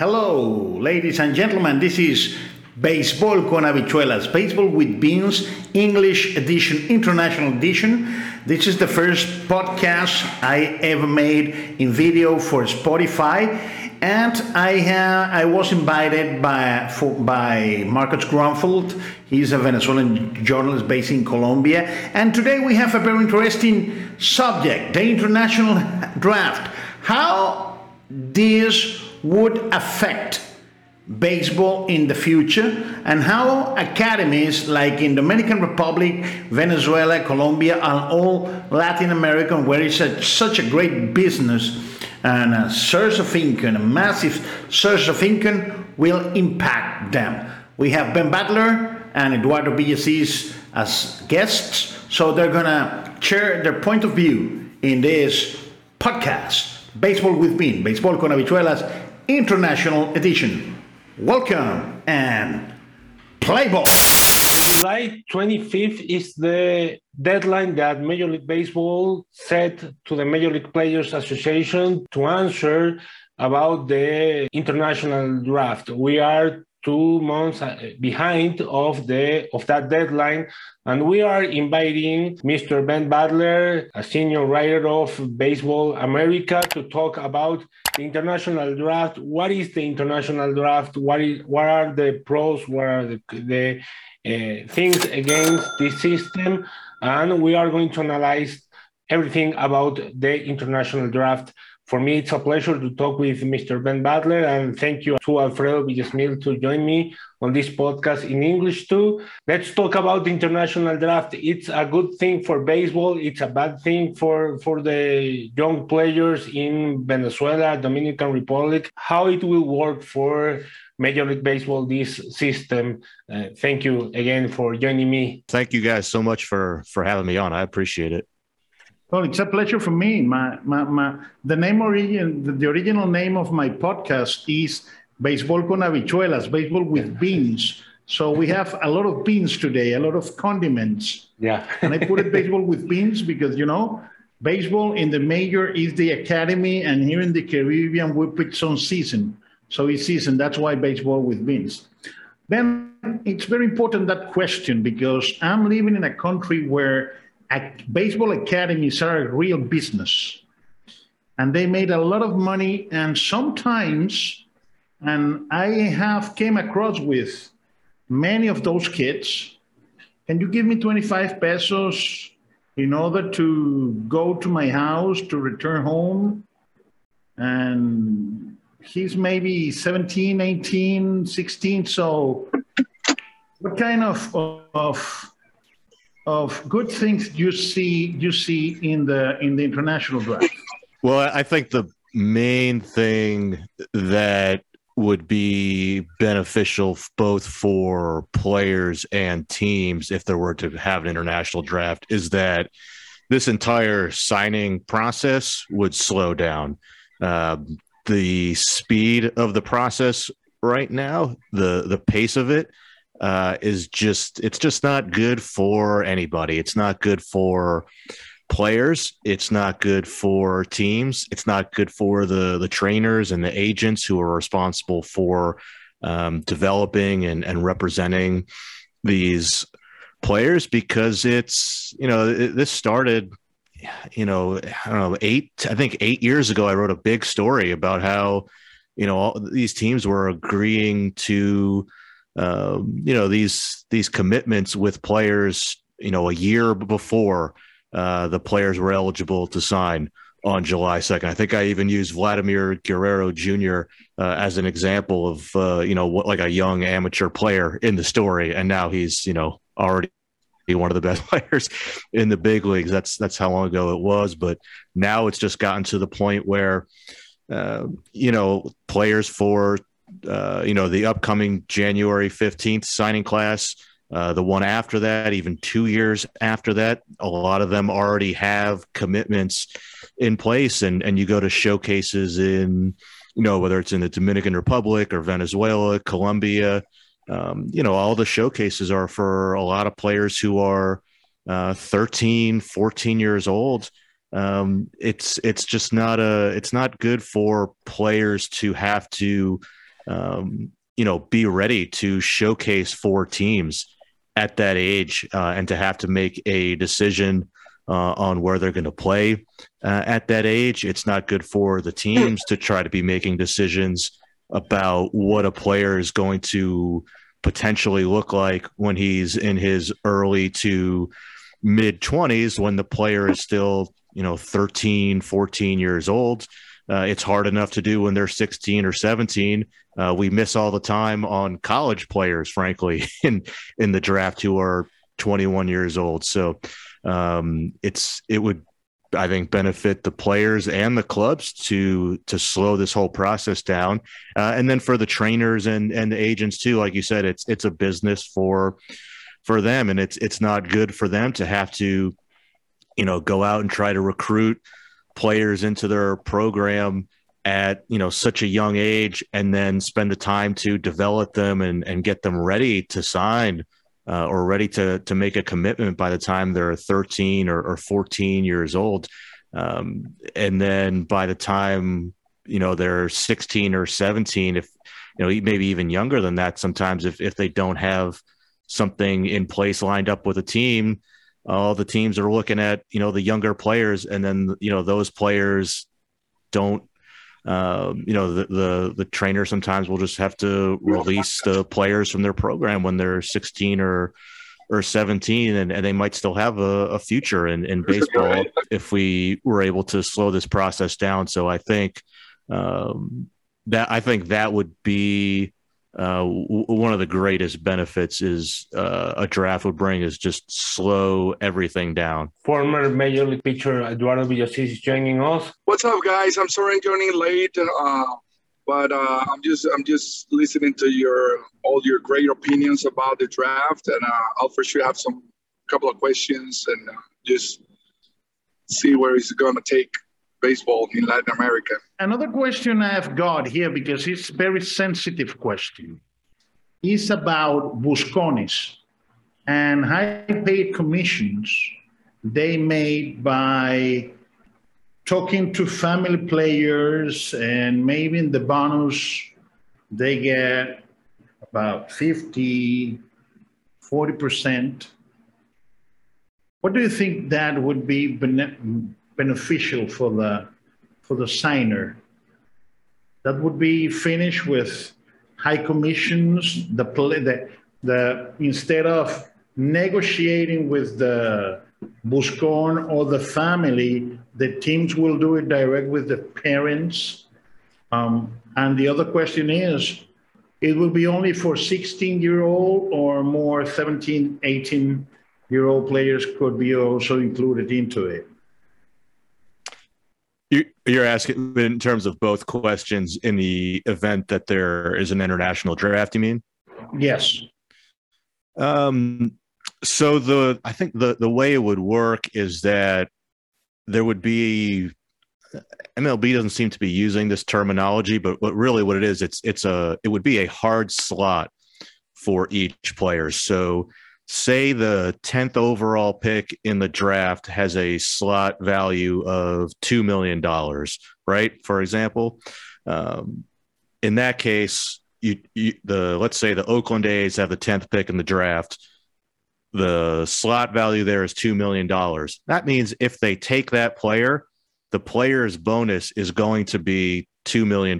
Hello, ladies and gentlemen. This is Baseball con Habichuelas, Baseball with Beans, English edition, International edition. This is the first podcast I ever made in video for Spotify, and I have I was invited by for, by Marcus Grunfeld. He's a Venezuelan journalist based in Colombia, and today we have a very interesting subject: the international draft. How this would affect baseball in the future and how academies like in Dominican Republic, Venezuela, Colombia, and all Latin America, where it's a, such a great business and a source of income, a massive source of income, will impact them. We have Ben Badler and Eduardo Villacis as guests, so they're gonna share their point of view in this podcast. Baseball with Bean, Baseball con Habichuelas, International Edition. Welcome and play ball. July 25th is the deadline that Major League Baseball set to the Major League Players Association to answer about the international draft. We are two months uh, behind of the of that deadline. And we are inviting mr Ben Badler a senior writer of baseball america to talk about the international draft. What is the international draft? What is what are the pros? What are the, the uh, things against this system? And we are going to analyze everything about the international draft for me, it's a pleasure to talk with Mr. Ben Badler, and thank you to Alfredo Villasmil to join me on this podcast in English too. Let's talk about the international draft. It's a good thing for baseball. It's a bad thing for for the young players in Venezuela, Dominican Republic. How it will work for Major League Baseball this system. Uh, thank you again for joining me. Thank you guys so much for for having me on. I appreciate it. Well, it's a pleasure for me. My, my, my, the name origin, the, the original name of my podcast is Baseball con Habichuelas, Baseball with Beans. So we have a lot of beans today, a lot of condiments. Yeah. and I put it baseball with beans because, you know, baseball in the major is the academy, and here in the Caribbean, we put some season. So it's season. That's why baseball with beans. Then it's very important that question because I'm living in a country where baseball academies are a real business. And they made a lot of money and sometimes and i have came across with many of those kids can you give me 25 pesos in order to go to my house to return home? And he's maybe 17 18 16 so what kind of of of good things you see you see in the in the international draft? Well, I think the main thing that would be beneficial both for players and teams if there were to have an international draft is that this entire signing process would slow down. Uh, the speed of the process right now, the the pace of it, uh, is just it's just not good for anybody. It's not good for players. It's not good for teams. It's not good for the the trainers and the agents who are responsible for um, developing and, and representing these players because it's you know this started you know I don't know eight I think eight years ago I wrote a big story about how you know all these teams were agreeing to um, you know these these commitments with players you know a year before uh, the players were eligible to sign on July 2nd. I think I even used Vladimir Guerrero Jr. Uh, as an example of uh, you know what like a young amateur player in the story, and now he's you know already one of the best players in the big leagues. That's that's how long ago it was, but now it's just gotten to the point where uh, you know players for uh, you know, the upcoming January 15th signing class, uh, the one after that, even two years after that, a lot of them already have commitments in place. And, and you go to showcases in, you know, whether it's in the Dominican Republic or Venezuela, Colombia, um, you know, all the showcases are for a lot of players who are uh, 13, 14 years old. Um, it's it's just not a it's not good for players to have to um, you know, be ready to showcase four teams at that age uh, and to have to make a decision uh, on where they're going to play uh, at that age. It's not good for the teams to try to be making decisions about what a player is going to potentially look like when he's in his early to mid 20s when the player is still you know 13 14 years old uh, it's hard enough to do when they're 16 or 17 uh, we miss all the time on college players frankly in in the draft who are 21 years old. So um, it's it would I think benefit the players and the clubs to to slow this whole process down, uh, and then for the trainers and and the agents too. Like you said, it's it's a business for for them, and it's it's not good for them to have to, you know, go out and try to recruit players into their program at you know such a young age, and then spend the time to develop them and and get them ready to sign uh, or ready to to make a commitment by the time they're 13 or, or 14 years old, um, and then by the time you know they're 16 or 17, if you know maybe even younger than that, sometimes if if they don't have something in place lined up with a team, all the teams are looking at you know the younger players, and then you know those players don't um, you know, the, the, the trainer sometimes will just have to release the players from their program when they're 16 or or 17, and, and they might still have a, a future in, in baseball if we were able to slow this process down. So I think um, that I think that would be uh, one of the greatest benefits is uh, a draft would bring is just slow everything down. Former Major League pitcher Eduardo Villacis is joining us. What's up, guys? I'm sorry I'm joining late, uh, but uh, I'm just I'm just listening to your all your great opinions about the draft, and uh, I'll for sure have some couple of questions and uh, just see where it's going to take baseball in Latin America. Another question I've got here because it's a very sensitive question is about buscones and high paid commissions they made by talking to family players and maybe in the bonus they get about 50 40% what do you think that would be beneficial for the for the signer. That would be finished with high commissions. The the the instead of negotiating with the Buscon or the family, the teams will do it direct with the parents. Um, and the other question is, it will be only for 16 year old or more 17, 18 year old players could be also included into it. You're asking in terms of both questions in the event that there is an international draft. You mean? Yes. Um. So the I think the the way it would work is that there would be MLB doesn't seem to be using this terminology, but what really what it is, it's it's a it would be a hard slot for each player. So say the 10th overall pick in the draft has a slot value of $2 million, right? For example, um, in that case, you, you, the let's say the Oakland A's have the 10th pick in the draft. The slot value there is $2 million. That means if they take that player, the player's bonus is going to be $2 million.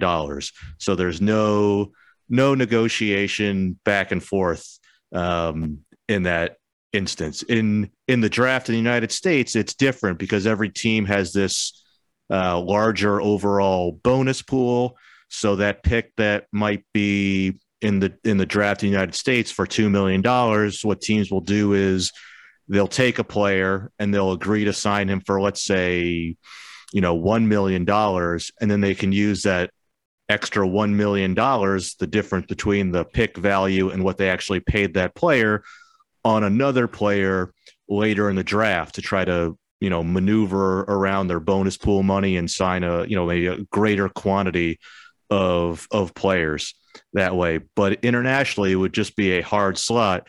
So there's no no negotiation back and forth um, in that instance. In in the draft in the United States, it's different because every team has this uh, larger overall bonus pool. So that pick that might be in the in the draft in the United States for two million dollars, what teams will do is they'll take a player and they'll agree to sign him for let's say, you know, one million dollars, and then they can use that extra $1 million, the difference between the pick value and what they actually paid that player on another player later in the draft to try to you know maneuver around their bonus pool money and sign a you know maybe a greater quantity of of players that way. But internationally it would just be a hard slot.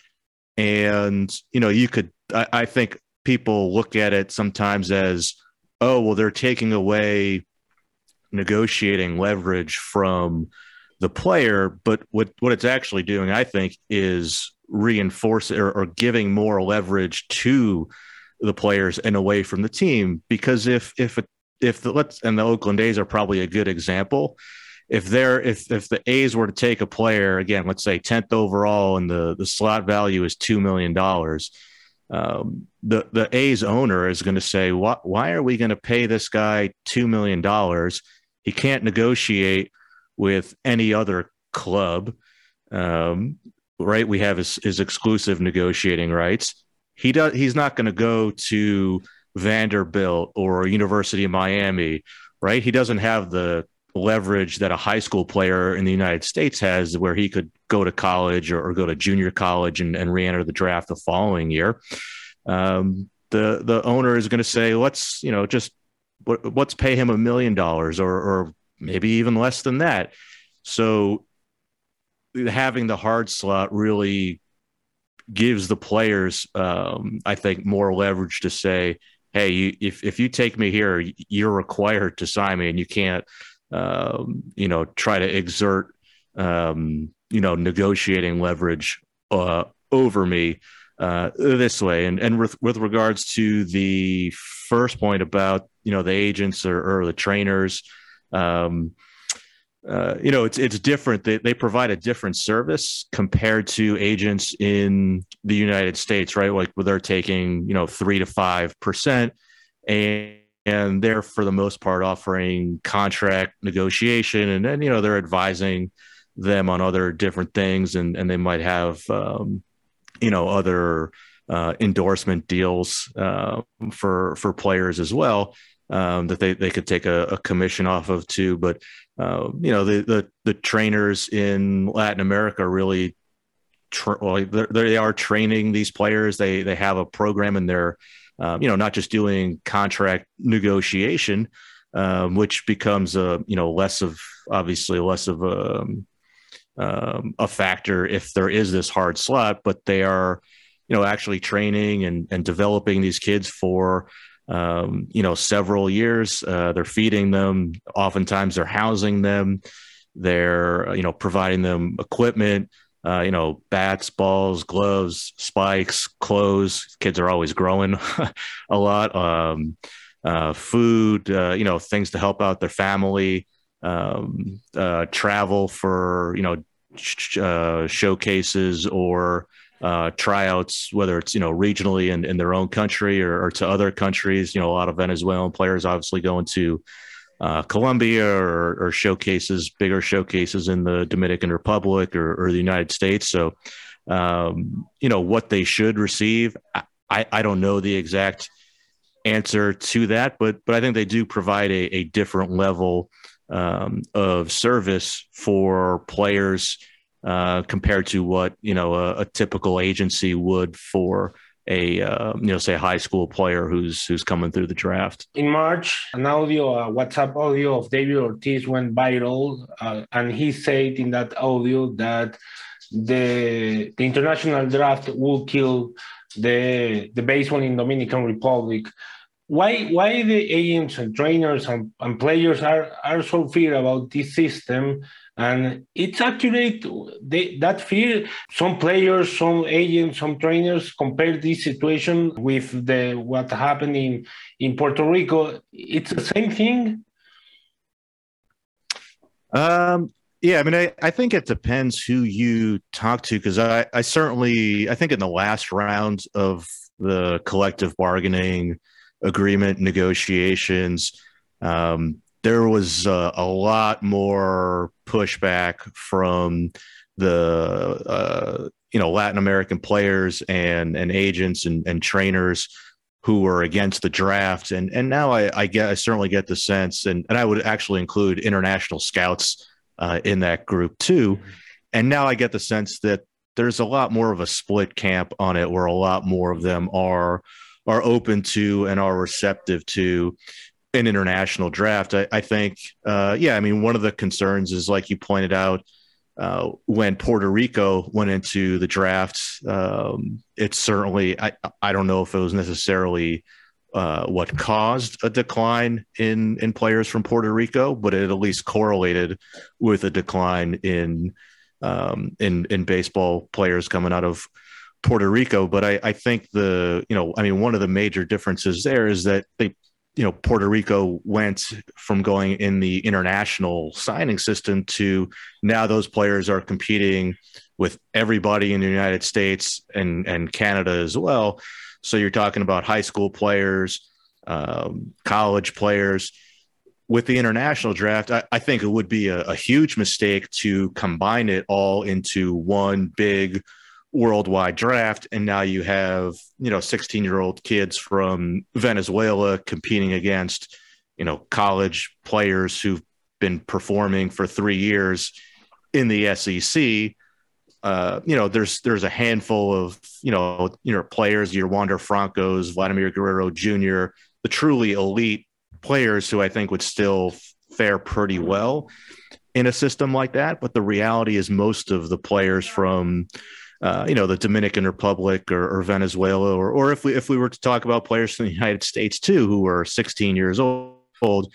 And you know you could I, I think people look at it sometimes as oh well they're taking away negotiating leverage from the player, but what what it's actually doing, I think, is reinforcing or, or giving more leverage to the players and away from the team. Because if if if the let's and the Oakland A's are probably a good example. If they're if if the A's were to take a player again, let's say tenth overall, and the the slot value is two million dollars, um, the the A's owner is going to say, why why are we going to pay this guy two million dollars? He can't negotiate with any other club. Um, right? We have his, exclusive negotiating rights. He does. He's not going to go to Vanderbilt or University of Miami, right? He doesn't have the leverage that a high school player in the United States has, where he could go to college or, or go to junior college and, and re-enter the draft the following year. Um, the the owner is going to say, let's you know just let's pay him a million dollars or or maybe even less than that. So having the hard slot really gives the players, um, I think, more leverage to say, "Hey, you, if if you take me here, you're required to sign me, and you can't, um, you know, try to exert, um, you know, negotiating leverage uh, over me." Uh, this way, and and with, with regards to the first point about you know the agents or, or the trainers, um, uh, you know, it's it's different. They they provide a different service compared to agents in the United States, right? Like they're taking you know three to five percent, and and they're for the most part offering contract negotiation, and then you know they're advising them on other different things, and and they might have um, you know other uh, endorsement deals uh, for for players as well um, that they, they could take a, a, commission off of too. But uh, you know the, the, the trainers in Latin America really tra- well, they are training these players. They they have a program and they're um, you know not just doing contract negotiation, um, which becomes a you know less of obviously less of a um, um, a factor if there is this hard slot, but they are you know actually training and and developing these kids for um, you know, several years. Uh, they're feeding them. Oftentimes, they're housing them. They're you know providing them equipment. Uh, you know, bats, balls, gloves, spikes, clothes. Kids are always growing a lot. Um, uh, food, uh, you know, things to help out their family. Um, uh, travel for you know sh- uh, showcases or uh, tryouts, whether it's you know regionally in, in their own country or, or, to other countries. You know, a lot of Venezuelan players obviously going to uh, Colombia or, or, showcases, bigger showcases in the Dominican Republic or, or the United States. So, um, you know, what they should receive, I, I don't know the exact answer to that, but but I think they do provide a, a different level um, of service for players uh, compared to what you know a, a typical agency would for a uh, you know say high school player who's who's coming through the draft. In March, an audio, a WhatsApp audio of David Ortiz went viral, uh, and he said in that audio that the the international draft will kill the the baseball in Dominican Republic. Why why the agents and trainers and, and players are are so fear about this system and it's accurate they, that fear some players some agents some trainers compare this situation with the what happened in in puerto rico. It's the same thing? Um yeah i mean i, I think it depends who you talk to because I, I certainly i think in the last round of the collective bargaining agreement negotiations um, there was uh, a lot more pushback from the uh, you know Latin American players and and agents and, and trainers who were against the draft. And and now I, I get I certainly get the sense and and I would actually include international scouts uh, in that group too. And now I get the sense that there's a lot more of a split camp on it where a lot more of them are are open to and are receptive to an international draft. I, I think, uh, yeah, I mean, one of the concerns is like you pointed out uh, when Puerto Rico went into the draft. Um, it's certainly, I, I don't know if it was necessarily uh, what caused a decline in in players from Puerto Rico, but it at least correlated with a decline in um, in in baseball players coming out of Puerto Rico. But I, I think the you know I mean one of the major differences there is that they you know Puerto Rico went from going in the international signing system to now those players are competing with everybody in the United States and and Canada as well. So you're talking about high school players, um, college players. With the international draft, I, I think it would be a, a, huge mistake to combine it all into one big worldwide draft. And now you have, you know, 16 year old kids from Venezuela competing against, you know, college players who've been performing for three years in the SEC uh, you know, there's there's a handful of you know you know players, your Wander Francos, Vladimir Guerrero Jr., the truly elite players who I think would still fare pretty well in a system like that. But the reality is, most of the players from uh, you know the Dominican Republic or, or, Venezuela, or or if we if we were to talk about players from the United States too, who are 16 years old,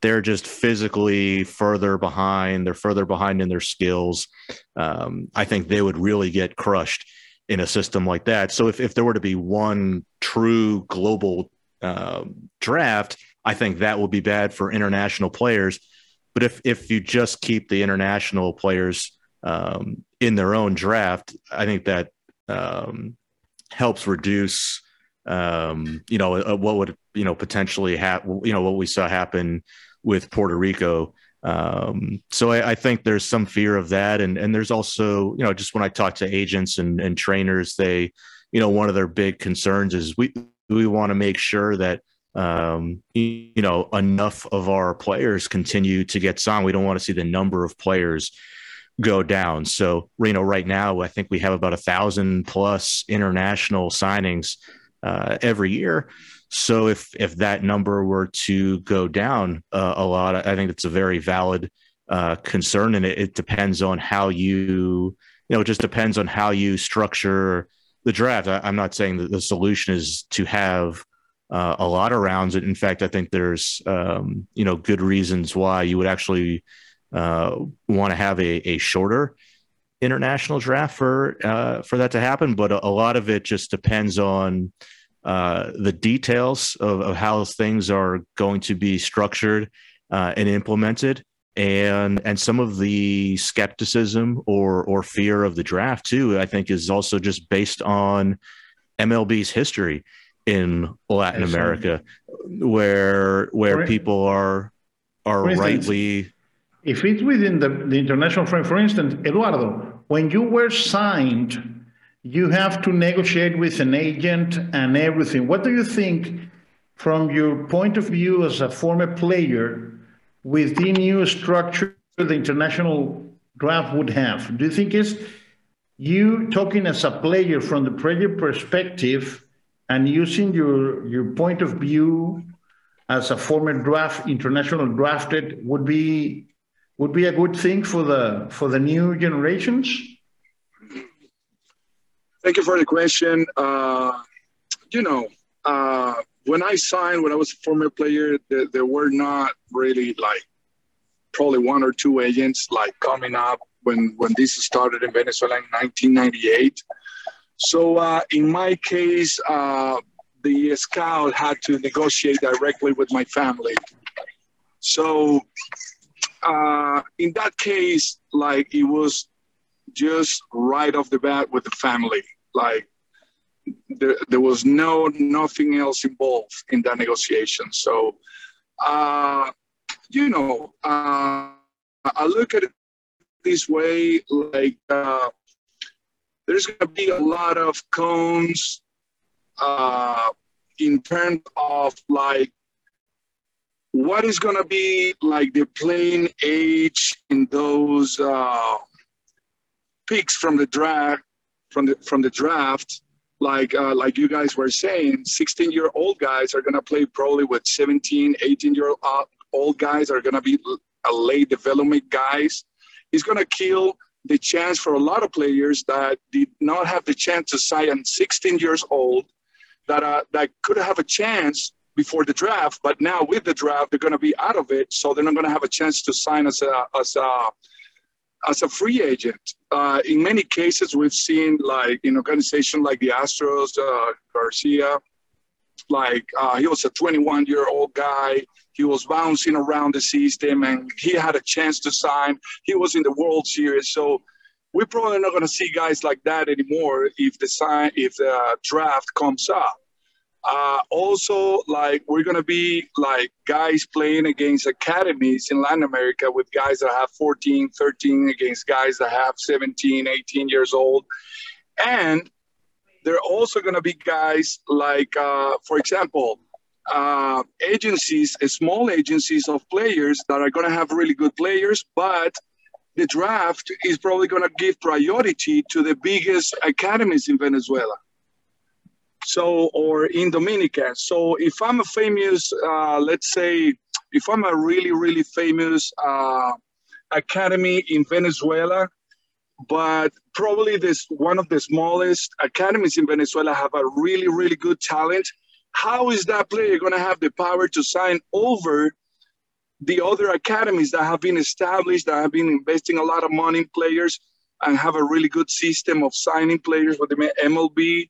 they're just physically further behind. They're further behind in their skills. Um, I think they would really get crushed in a system like that. So if, if there were to be one true global uh, draft, I think that will be bad for international players. But if if you just keep the international players um, in their own draft, I think that um, helps reduce, um, you know, uh, what would you know potentially happen. You know, what we saw happen with Puerto Rico. Um, so I, I, think there's some fear of that, and and there's also you know just when I talk to agents and, and trainers, they you know one of their big concerns is we we want to make sure that um, you, know enough of our players continue to get signed. We don't want to see the number of players go down. So you know right now I think we have about a thousand plus international signings uh, every year. So if if that number were to go down uh, a lot, I think it's a very valid uh, concern, and it, it, depends on how you you know it just depends on how you structure the draft. I, am not saying that the solution is to have uh, a lot of rounds. In fact, I think there's um, you know good reasons why you would actually uh, want to have a, a shorter international draft for uh, for that to happen. But a, a lot of it just depends on uh, the details of, of, how things are going to be structured uh, and implemented, and and some of the skepticism or or fear of the draft too. I think is also just based on MLB's history in Latin America, where where people are are rightly. If it's within the, the international frame, for instance, Eduardo, when you were signed you have to negotiate with an agent and everything. What do you think, from your point of view as a former player, with the new structure the international draft would have? Do you think it's you talking as a player from the player perspective and using your your point of view as a former draft international drafted would be would be a good thing for the for the new generations? Thank you for the question. Uh, you know, uh, when I signed, when I was a former player, there, there, were not really like probably one or two agents like coming up when when this started in Venezuela in 1998. So uh, in my case, uh, the scout had to negotiate directly with my family. So uh, in that case, like it was just right off the bat with the family. Like there, there was no nothing else involved in that negotiation. So, uh, you know, uh, I look at it this way: like uh, there's going to be a lot of cones uh, in terms of like what is going to be like the playing age in those uh, picks from the draft from the from the draft, like uh, like you guys were saying, 16 year old guys are gonna play probably with 17, 18 year old guys are gonna be a late development guys. It's gonna kill the chance for a lot of players that did not have the chance to sign 16 years old that uh, that could have a chance before the draft, but now with the draft, they're going to be out of it, so they're not going to have a chance to sign as a as a as a free agent. Uh, in many cases, we've seen like in organizations like the Astros, uh, Garcia, like uh, he was a 21 year old guy. He was bouncing around the system, and he had a chance to sign. He was in the World Series, so we're probably not going to see guys like that anymore if the sign if the draft comes up. Uh, also, like we're gonna be like guys playing against academies in Latin America with guys that have 14, 13 against guys that have 17, 18 years old, and there are also gonna be guys like, uh, for example, uh, agencies, small agencies of players that are gonna have really good players, but the draft is probably gonna give priority to the biggest academies in Venezuela so or in Dominica. So if I'm a famous, uh, let's say, if I'm a really really famous uh, academy in Venezuela, but probably this one of the smallest academies in Venezuela have a really really good talent. How is that player going to have the power to sign over the other academies that have been established, that have been investing a lot of money in players, and have a really good system of signing players with the MLB,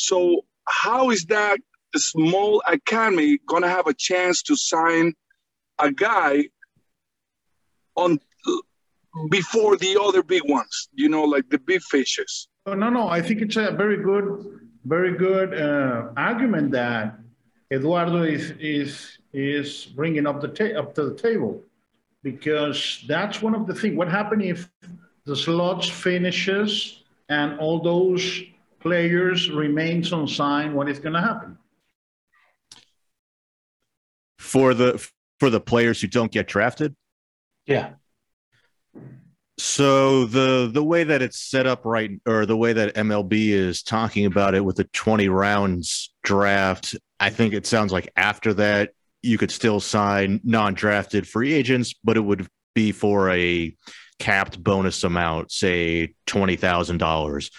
so how is that small academy going to have a chance to sign a guy on before the other big ones? You know, like the big fishes. Oh, no, no. I think it's a very good, very good uh, argument that Eduardo is is is bringing up the ta- up to the table because that's one of the things. What happened if the slots finishes and all those players remains unsigned, what is going to happen? For the for the players who don't get drafted? Yeah. So the the way that it's set up right or the way that MLB is talking about it with the 20 rounds draft, I think it sounds like after that you could still sign non-drafted free agents, but it would be for a capped bonus amount, say $20,000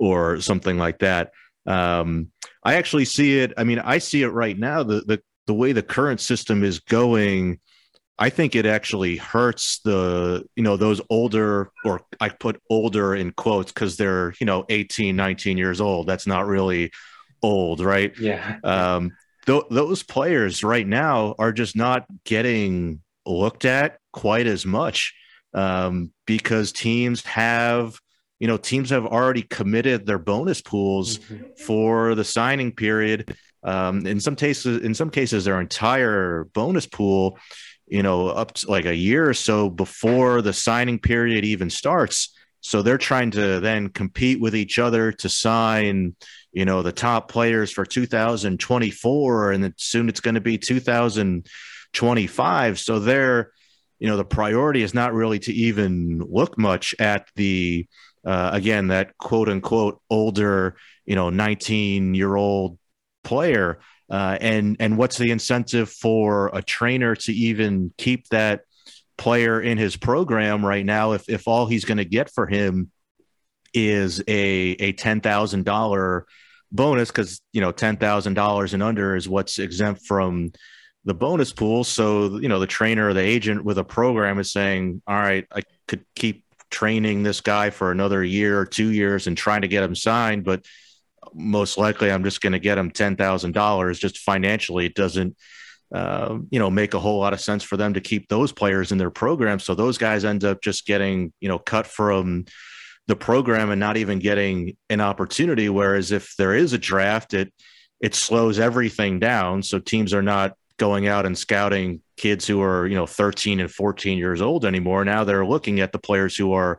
or something like that. Um, I actually see it. I mean, I see it right now. The the the way the current system is going, I think it actually hurts the you know those older or I put older in quotes because they're you know 18, 19 years old. That's not really old, right? Yeah. Um, th- those players right now are just not getting looked at quite as much um, because teams have you know teams have already committed their bonus pools mm-hmm. for the signing period. Um, in some cases in some cases their entire bonus pool you know up to like a year or so before the signing period even starts. So they're trying to then compete with each other to sign you know the top players for 2024 and then soon it's going to be 2025 so they're you know the priority is not really to even look much at the uh, again that quote unquote older you know 19 year old player. Uh, and and what's the incentive for a trainer to even keep that player in his program right now if if all he's going to get for him is a a ten thousand dollar bonus? Because you know ten thousand dollars and under is what's exempt from the bonus pool. So you know the trainer or the agent with a program is saying all right i could keep training this guy for another year or two years and trying to get him signed, but most likely I'm just going to get him ten thousand dollars. Just financially, it doesn't, uh, you know, make a whole lot of sense for them to keep those players in their program. So those guys end up just getting, you know, cut from the program and not even getting an opportunity. Whereas if there is a draft, it it slows everything down. So teams are not going out and scouting kids who are you know 13 and 14 years old anymore. Now they're looking at the players who are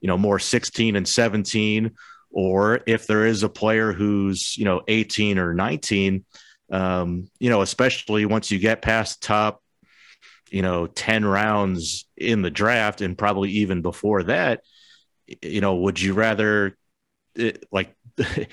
you know more 16 and 17 or if there is a player who's you know 18 or 19 um, you know especially once you get past top you know 10 rounds in the draft and probably even before that you know would you rather it, like the,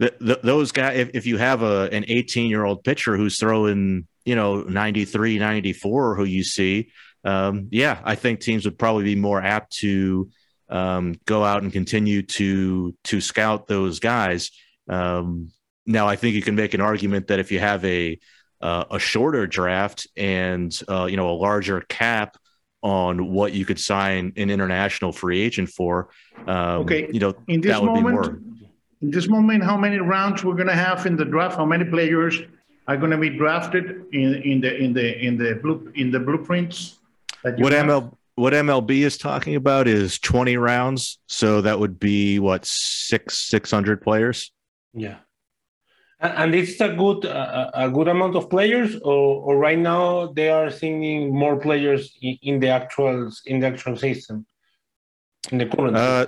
the, those guys if, if you have a an 18 year old pitcher who's throwing you know 93 94 who you see um, yeah i think teams would probably be more apt to um, go out and continue to to scout those guys. Um, now I think you can make an argument that if you have a uh, a shorter draft and uh, you know a larger cap on what you could sign an international free agent for, um, okay, you know in this moment, in this moment, how many rounds we're going to have in the draft? How many players are going to be drafted in, in the in the in the blue in the blueprints? what have? ML what MLB is talking about is 20 rounds, so that would be what six 600 players. Yeah. And it's a good a good amount of players, or, or right now they are sending more players in, in the actual in the actual system in the current. Uh,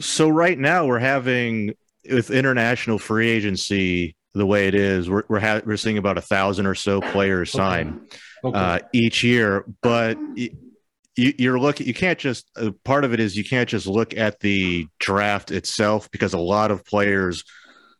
so right now we're having with international free agency the way it is, we're we're, ha- we're seeing about a thousand or so players sign okay. Okay. Uh, each year, but. you, you're looking you can't just uh, part of it is you can't just look at the draft itself because a lot of players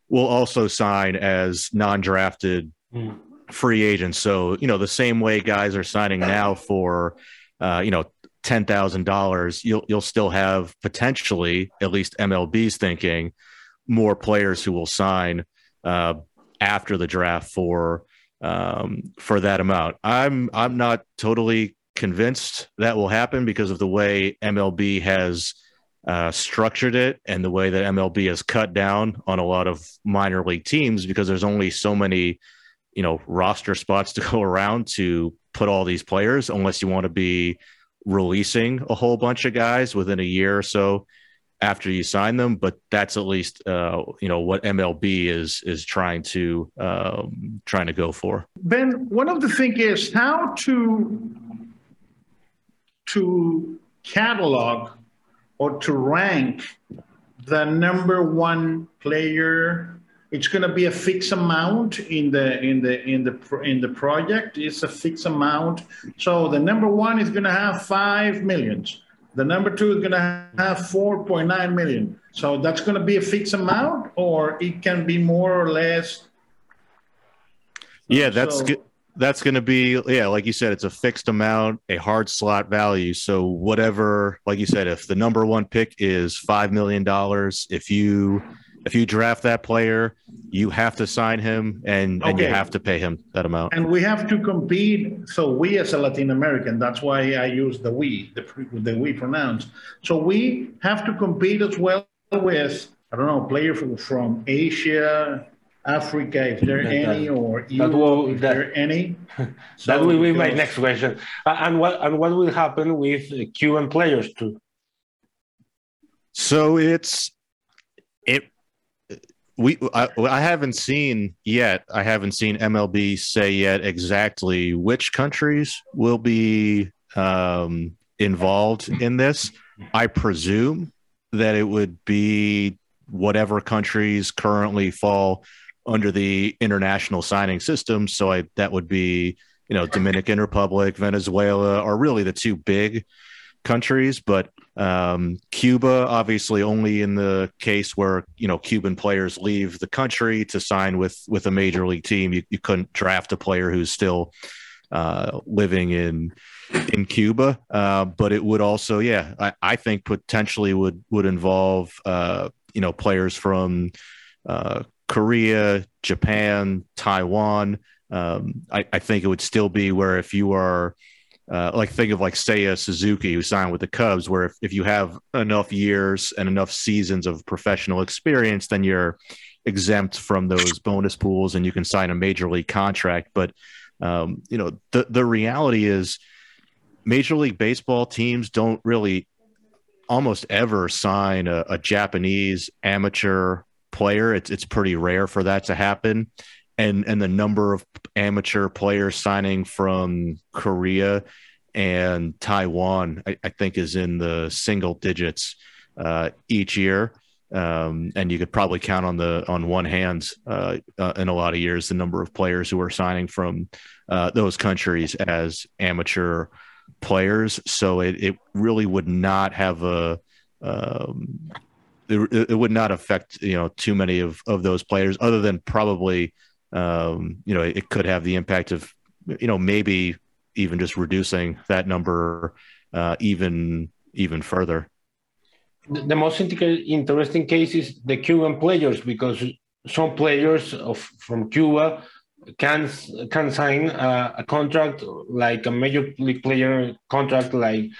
will also sign as non-drafted mm. free agents. So you know the same way guys are signing now for uh, you know ten thousand dollars, you'll you'll still have potentially at least MLB's thinking more players who will sign uh, after the draft for um, for that amount. I'm I'm not totally convinced that will happen because of the way MLB has uh, structured it and the way that MLB has cut down on a lot of minor league teams because there's only so many, you know, roster spots to go around to put all these players unless you want to be releasing a whole bunch of guys within a year or so after you sign them. But that's at least uh, you know what MLB is is trying to um, trying to go for. Ben, one of the things is how to to catalog or to rank the number one player it's going to be a fixed amount in the in the in the in the project it's a fixed amount so the number one is going to have 5 millions the number two is going to have 4.9 million. So that's going to be a fixed amount or it can be more or less? Yeah that's so, good that's going to be yeah like you said it's a fixed amount a hard slot value. So whatever like you said if the number one pick is five million dollars if you if you draft that player you have to sign him and, okay. and you have to pay him that amount and we have to compete so we as a latin american that's why i use the we the, the we pronounce so we have to compete as well with i don't know player from, from asia Africa, if there that, any, or Europe, will, if that, there any. So that will be my next question. And what and what will happen with Cuban players too? So it's it. We I, I haven't seen yet. I haven't seen MLB say yet exactly which countries will be um, involved in this. I presume that it would be whatever countries currently fall under the international signing system. So I, that would be, you know, Dominican Republic, Venezuela are really the two big countries, but um, Cuba, obviously, only in the case where you know Cuban players leave the country to sign with with a major league team. You, you couldn't draft a player who's still uh, living in in Cuba, uh, but it would also, yeah, I, I think potentially would would involve uh, you know players from uh, Korea, Japan, Taiwan. Um, I, I, think it would still be where if you are uh, like think of like Seiya Suzuki who signed with the Cubs, where if, if you have enough years and enough seasons of professional experience, then you're exempt from those bonus pools and you can sign a major league contract. But um, you know the the reality is, Major League Baseball teams don't really almost ever sign a, a Japanese amateur player. It's it's pretty rare for that to happen. And and the number of amateur players signing from Korea and Taiwan, I, I think, is in the single digits uh, each year. Um, and you could probably count on the on one hand uh, uh, in a lot of years the number of players who are signing from uh, those countries as amateur players. So it, it really would not have a um, it, it, would not affect you know too many of of those players, other than probably um, you know it could have the impact of you know maybe even just reducing that number uh, even even further. The most interesting case is the Cuban players because some players of from Cuba can can sign a, a, contract like a major league player contract like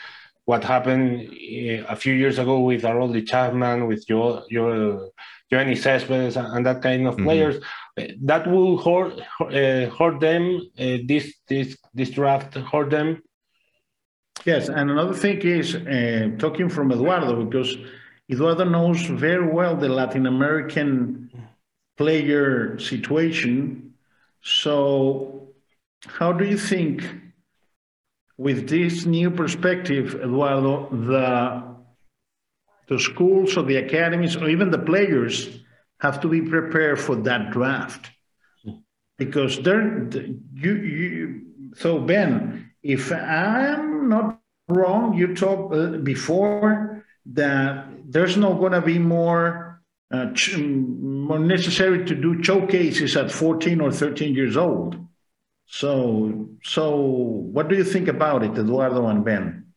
what happened eh, a few years ago with Aroldis Chapman, with your your Yoenis Cespedes, and that kind of mm-hmm. players. That will hurt uh, hurt them. Uh, this this this draft hurt them. Yes, and another thing is uh, talking from Eduardo because Eduardo knows very well the Latin American player situation. So, how do you think, with this new perspective, Eduardo, the the schools or the academies or even the players have to be prepared for that draft because they're you you so Ben, if I'm not wrong, you talked uh, before that there's not going to be more uh, ch- more necessary to do showcases at 14 or 13 years old. So, so what do you think about it, Eduardo and Ben?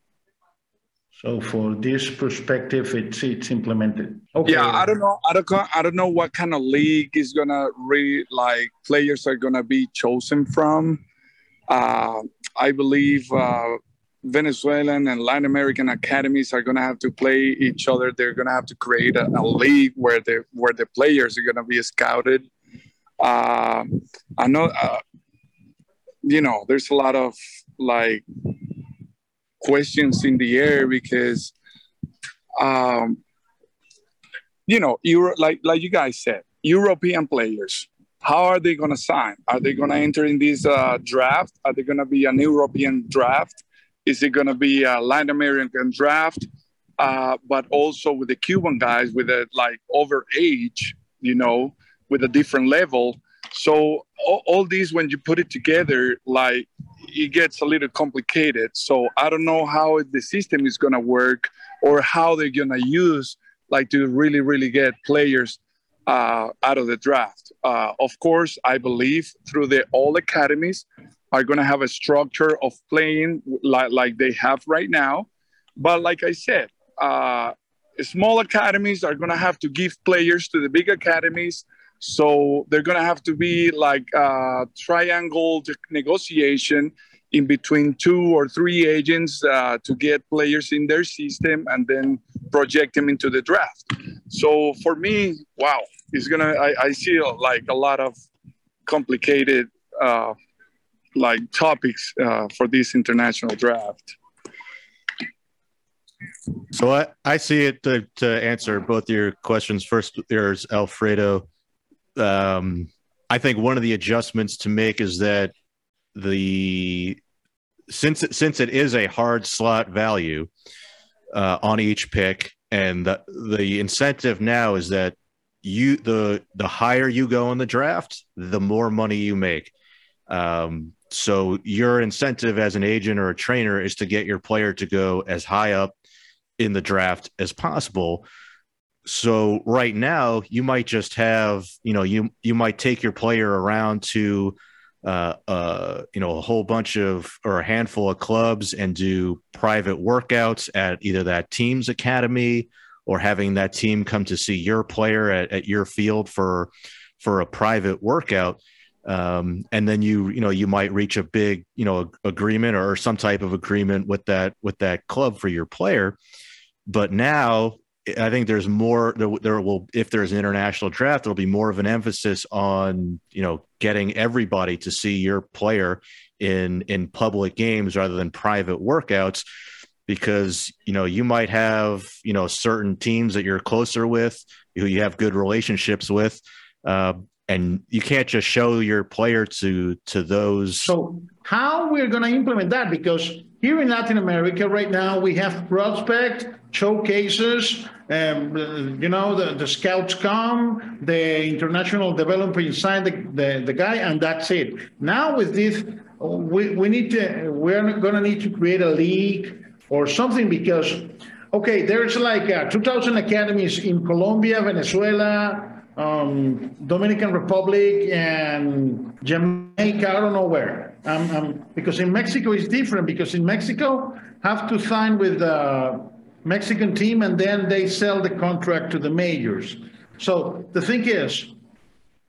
So, for this perspective, it's it's implemented. Okay. Yeah, I don't know. I don't. I don't know what kind of league is gonna really like players are gonna be chosen from. Uh, I believe uh, Venezuelan and Latin American academies are going to have to play each other. They're going to have to create a, a, league where the where the players are going to be scouted. Uh, I know, uh, you know, there's a lot of like questions in the air because, um, you know, Euro, like like you guys said, European players. How are they going to sign? Are they going to enter in this uh, draft? Are they going to be an European draft? Is it going to be a Latin American draft? Uh, but also with the Cuban guys with a like over age, you know, with a different level. So all, all these, when you put it together, like it gets a little complicated. So I don't know how the system is going to work or how they're going to use like to really, really get players uh, out of the draft. Uh, of course, I believe through the all academies, are going to have a structure of playing like, like they have right now. But like I said, uh, small academies are going to have to give players to the big academies. So they're going to have to be like a triangle negotiation in between two or three agents uh, to get players in their system and then project them into the draft. So for me, wow, it's gonna. I, I see like a lot of complicated uh, like topics uh, for this international draft. So I, I see it to, to answer both your questions. First, there's Alfredo. Um, I think one of the adjustments to make is that the since it, since it is a hard slot value uh, on each pick, and the, the incentive now is that you the the higher you go in the draft, the more money you make. Um, so your incentive as an agent or a trainer is to get your player to go as high up in the draft as possible. So right now you might just have, you know, you you might take your player around to uh, uh, you know, a whole bunch of or a handful of clubs and do private workouts at either that team's academy or having that team come to see your player at, at your field for for a private workout. Um, and then you you know you might reach a big you know agreement or some type of agreement with that with that club for your player. But now i think there's more there, there will if there's an international draft there'll be more of an emphasis on you know getting everybody to see your player in in public games rather than private workouts because you know you might have you know certain teams that you're closer with who you have good relationships with uh, and you can't just show your player to to those. So how we're going to implement that? Because here in latin america right now we have prospect showcases um, you know the, the scouts come the international developer inside the, the, the guy and that's it now with this we, we need to we're going to need to create a league or something because okay there's like uh, 2000 academies in colombia venezuela um, Dominican Republic and Jamaica, I don't know where. Um, um, because in Mexico it's different because in Mexico have to sign with the Mexican team and then they sell the contract to the majors. So the thing is,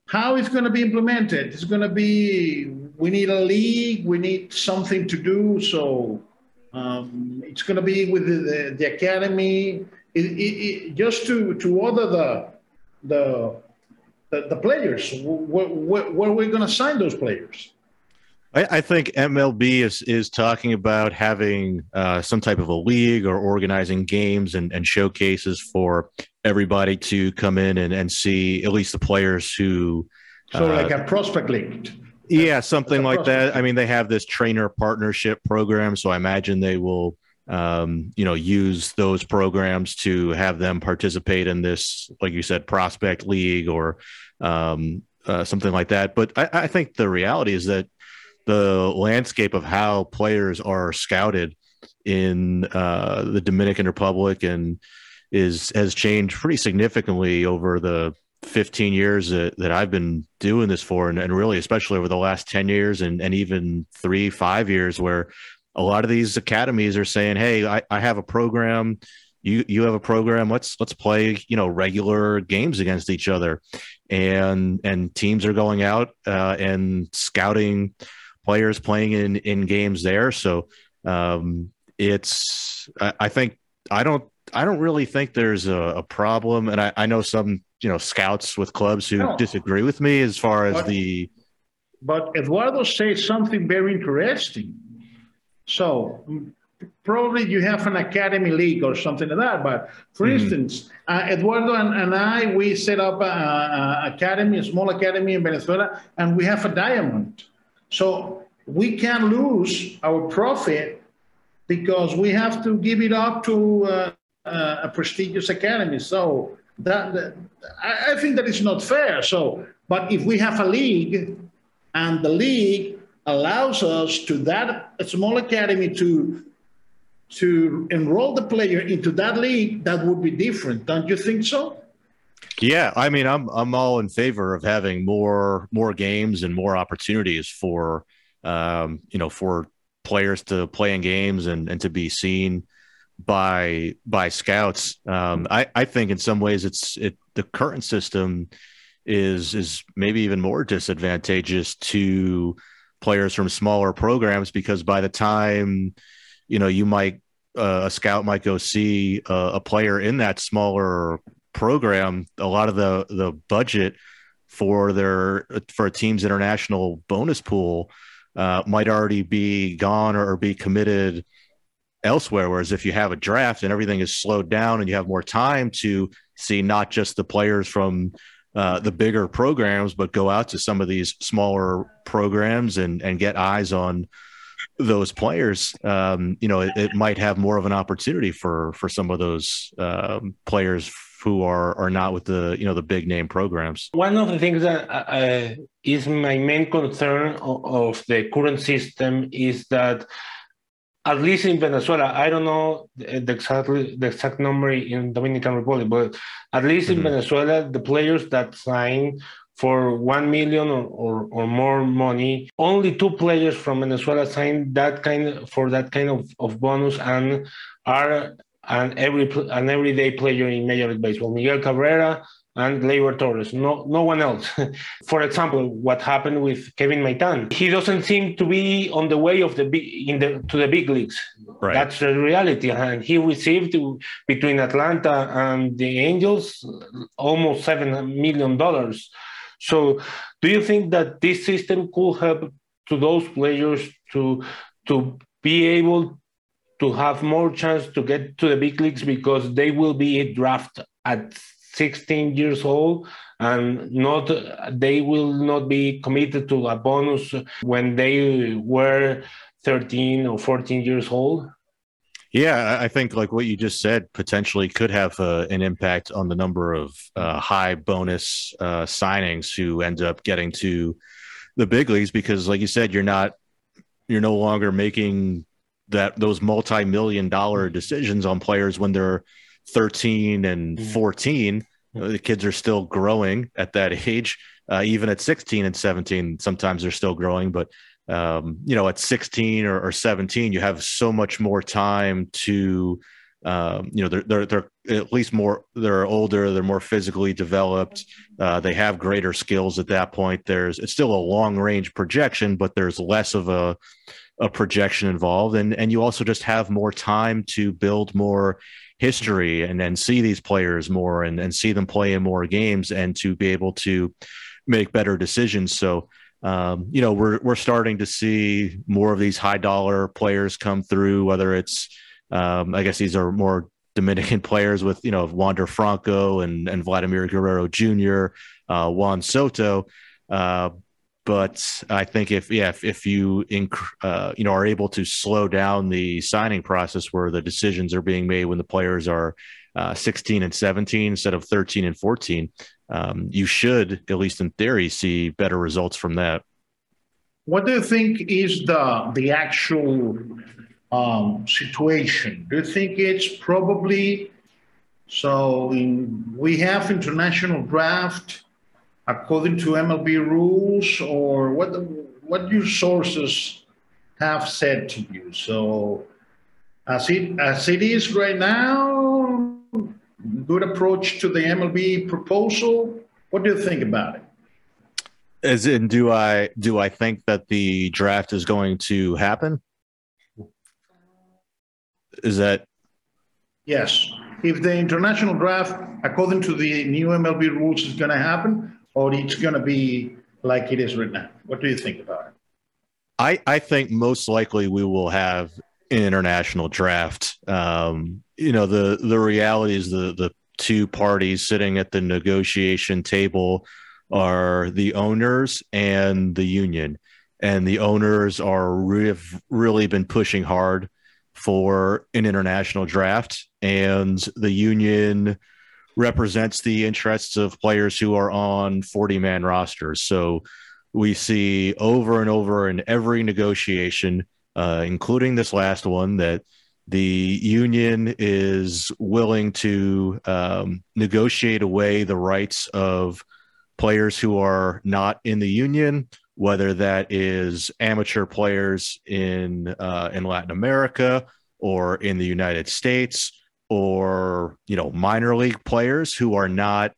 how it's going to be implemented. It's going to be we need a league, we need something to do. So um, it's going to be with the, the, the academy, it, it, it, just to to order the the the, the players. Where, where, where are we going to sign those players? I, I, think MLB is is talking about having uh, some type of a league or organizing games and, and showcases for everybody to come in and, and see at least the players who. So, uh, like a prospect league. Yeah, something like that. I mean, they have this trainer partnership program, so I imagine they will, um, you know, use those programs to have them participate in this, like you said, prospect league or um, uh, something like that. But I, I think the reality is that the landscape of how players are scouted in uh, the Dominican Republic and is has changed pretty significantly over the 15 years that, that I've been doing this for, and, and really especially over the last 10 years and, and even three, five years, where a lot of these academies are saying, "Hey, I, I have a program." You, you have a program. Let's let's play you know regular games against each other, and and teams are going out uh, and scouting players playing in in games there. So um, it's I, I, think I don't I don't really think there's a, a problem, and I, I, know some you know scouts with clubs who no. disagree with me as far as but, the. But Eduardo says something very interesting. So probably you have an academy league or something like that. But for mm-hmm. instance, uh, Eduardo and, and, I, we set up a, academy, a small academy in Venezuela, and we have a diamond. So we can lose our profit because we have to give it up to uh, uh, a prestigious academy. So that, that I, I think that is not fair. So, but if we have a league, and the league allows us to that small academy to to enroll the player into that league, that would be different. Don't you think so? Yeah, I mean, I'm I'm all in favor of having more more games and more opportunities for um, you know for players to play in games and and to be seen by by scouts. Um, I I think in some ways it's it the current system is is maybe even more disadvantageous to players from smaller programs because by the time you know you might uh, a scout might go see a, a player in that smaller program, a lot of the the budget for their for a team's international bonus pool uh, might already be gone or be committed elsewhere. Whereas if you have a draft and everything is slowed down and you have more time to see not just the players from uh, the bigger programs, but go out to some of these smaller programs and and get eyes on those players, um, you know, it, it, might have more of an opportunity for for some of those um, players who are are not with the you know the big name programs. One of the things that uh, uh is my main concern of, of, the current system is that at least in Venezuela, I don't know the exactly the exact number in Dominican Republic, but at least mm-hmm. in Venezuela, the players that sign for one million or, or, or, more money. Only two players from Venezuela signed that kind for that kind of, of bonus and are an every an everyday player in Major League Baseball. Miguel Cabrera and Gleyber Torres. No, no one else. For example, what happened with Kevin Maitan? He doesn't seem to be on the way of the big in the to the big leagues. Right. That's the reality. And he received between Atlanta and the Angels almost seven million dollars. So, do you think that this system could help to those players to to be able to have more chance to get to the big leagues because they will be drafted at 16 years old and not they will not be committed to a bonus when they were 13 or 14 years old. Yeah, I think like what you just said potentially could have uh, an impact on the number of uh, high bonus uh, signings who end up getting to the big leagues because, like you said, you're not you're no longer making that those multi-million dollar decisions on players when they're 13 and mm-hmm. 14 mm-hmm. the kids are still growing at that age uh, even at 16 and 17 sometimes they're still growing but um, you know, at 16 or, or, 17, you have so much more time to, um, you know, they're, they're, they're at least more they're older they're more physically developed uh, they have greater skills at that point there's it's still a long range projection but there's less of a a projection involved and and you also just have more time to build more history and and see these players more and and see them play in more games and to be able to make better decisions so um, you know we're we're starting to see more of these high dollar players come through whether it's um, I guess these are more Dominican players with you know Wander Franco and and Vladimir Guerrero Jr., uh, Juan Soto. Uh, but I think if yeah if, if you inc- uh, you know are able to slow down the signing process where the decisions are being made when the players are uh, 16 and 17 instead of 13 and 14, um, you should at least in theory see better results from that. What do you think is the the actual um, situation? Do you think it's probably so? In, we have international draft according to MLB rules, or what? What your sources have said to you? So, as it as it is right now, good approach to the MLB proposal. What do you think about it? As in, do I do I think that the draft is going to happen? Is that yes? If the international draft, according to the new MLB rules, is going to happen, or it's going to be like it is right now. What do you think about it? I I think most likely we will have an international draft. Um, you know, the the reality is the the two parties sitting at the negotiation table are the owners and the union. And the owners are really, really been pushing hard for an international draft, and the union represents the interests of players who are on 40 man rosters. So we see over and over in every negotiation, uh, including this last one, that the union is willing to um, negotiate away the rights of players who are not in the union whether that is amateur players in uh, in Latin America or in the United States, or you know minor league players who are not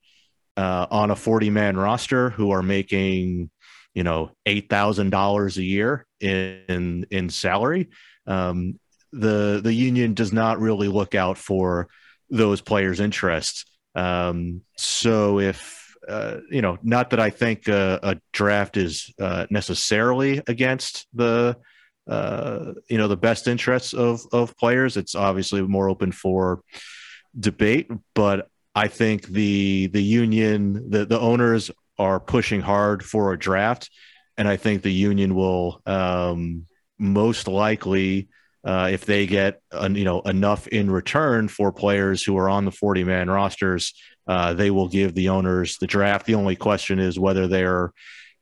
uh, on a forty man roster who are making you know eight thousand dollars a year in in salary. Um, the the union does not really look out for those players' interests. Um, so if uh, you know, not that I think a, a draft is uh, necessarily against the, uh, you know, the best interests of of players. It's obviously more open for debate, but I think the the union, the the owners are pushing hard for a draft, and I think the union will um, most likely. Uh, if they get uh, you know enough in return for players who are on the 40 man rosters uh, they will give the owners the draft. The only question is whether they're,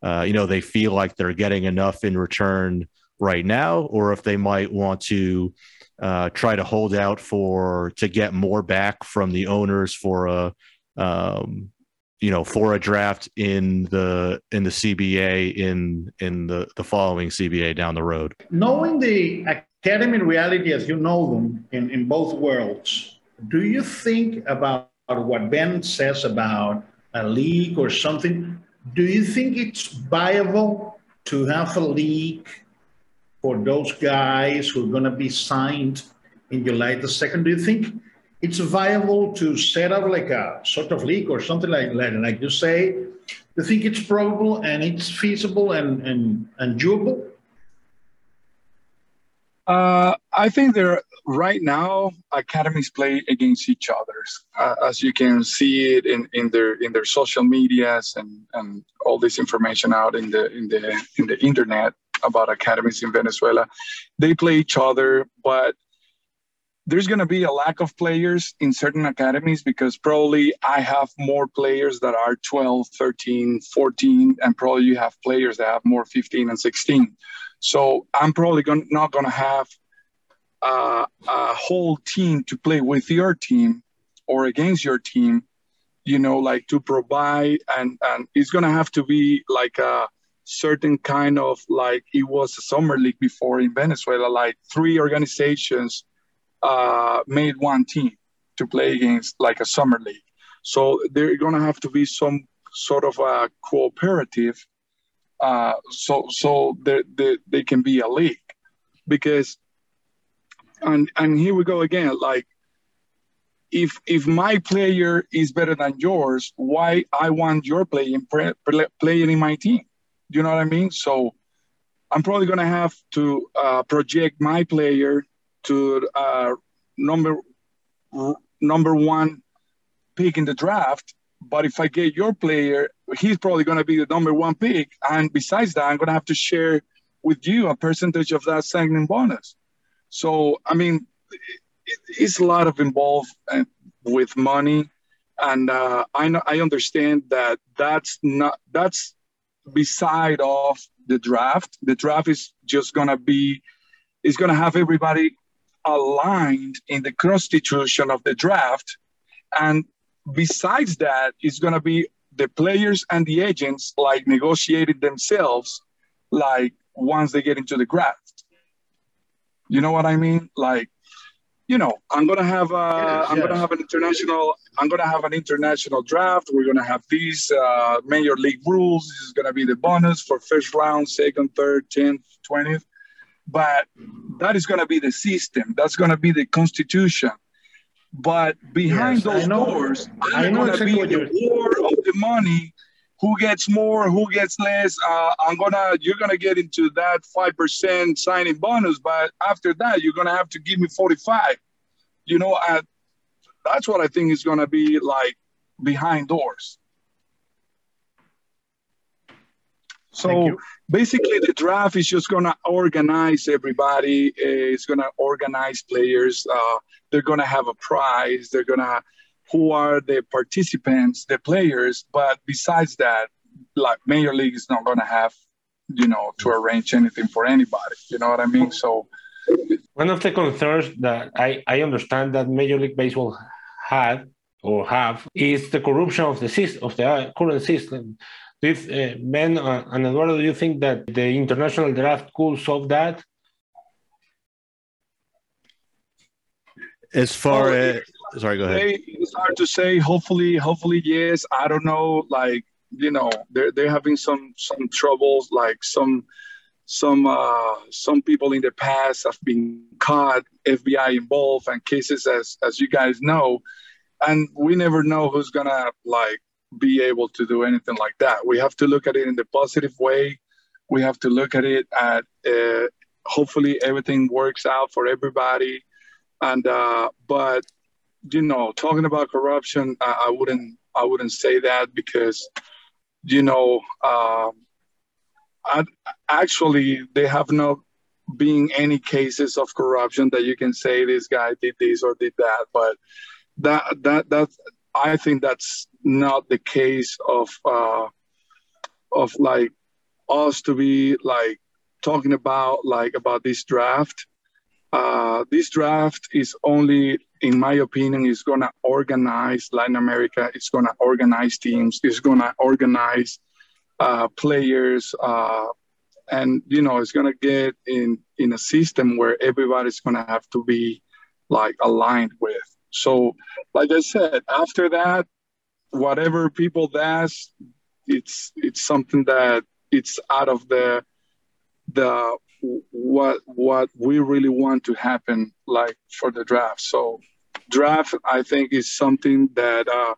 uh, you know, they feel like they're getting enough in return right now, or if they might want to uh, try to hold out for to get more back from the owners for a, um, you know, for a draft in the in the CBA in in the the following CBA down the road. Knowing the academy reality as you know them in, in both worlds, do you think about what Ben says about a league or something, do you think it's viable to have a league for those guys who are going to be signed in July the 2nd? Do you think it's viable to set up like a sort of league or something like that? Like you say, do you think it's probable and it's feasible and, and, and doable? Uh, I think there right now academies play against each other, uh, as you can see it in, in their in their social medias and, and all this information out in the in the in the internet about academies in Venezuela. They play each other, but there's going to be a lack of players in certain academies because probably I have more players that are 12, 13, 14, and probably you have players that have more 15 and 16. So I'm probably not going to have uh, a whole team to play with your team or against your team, you know, like to provide, and, and it's going to have to be like a certain kind of like it was a summer league before in Venezuela, like three organizations uh, made one team. to play against like a summer league. So they're to have to be some sort of a cooperative, uh, so so they, they they can be a league, because, and and here we go again. Like, if if my player is better than yours, why I want your playing playing in my team? You know what I mean? So I'm probably going to have to uh, project my player to uh, number number one pick in the draft. But if I get your player, he's probably going to be the number one pick. And besides that, I'm going to have to share with you a percentage of that signing bonus. So, I mean, it, it's a lot of involved uh, with money. And uh, I know I understand that that's not that's beside of the draft. The draft is just gonna be is gonna have everybody aligned in the constitution of the draft. And besides that, it's gonna be the players and the agents like negotiated themselves like once they get into the draft. You know what I mean? Like you know, I'm gonna have a, yes, I'm yes. gonna have an international, I'm gonna have an international draft. We're gonna have these uh, major league rules. This is gonna be the bonus for first round, second, third, tenth, twentieth. But that is gonna be the system. That's gonna be the constitution. But behind yes, those doors, I'm gonna exactly be the war of the money. Who gets more? Who gets less? Uh, I'm gonna. You're gonna get into that five percent signing bonus, but after that, you're gonna have to give me 45. You know, and that's what I think is gonna be like behind doors. So basically, the draft is just gonna organize everybody. It's gonna organize players. Uh, they're gonna have a prize. They're gonna who are the participants, the players. But besides that, like Major League is not going to have, you know, to arrange anything for anybody. You know what I mean? So one of the concerns that I, I understand that Major League Baseball had or have is the corruption of the system, of the uh, current system. This, uh, Ben uh, and Eduardo, do you think that the international draft could solve that? As far as sorry, go ahead. It's hard to say. Hopefully, hopefully, yes. I don't know. Like you know, they're they're having some some troubles. Like some some uh, some people in the past have been caught, FBI involved, and cases as as you guys know, and we never know who's gonna like be able to do anything like that. We have to look at it in the positive way. We have to look at it at uh, hopefully everything works out for everybody. And uh, but you know, talking about corruption, I, I wouldn't I wouldn't say that because you know, um, I, actually they have not been any cases of corruption that you can say this guy did this or did that, but that that that I think that's not the case of uh, of like us to be like talking about like about this draft uh, this draft is only, in my opinion, is going to organize Latin America. It's going to organize teams. It's going to organize uh, players, uh, and you know, it's going to get in in a system where everybody's going to have to be like aligned with. So, like I said, after that, whatever people does, it's it's something that it's out of the the what what we really want to happen like for the draft. So draft i think is something that uh,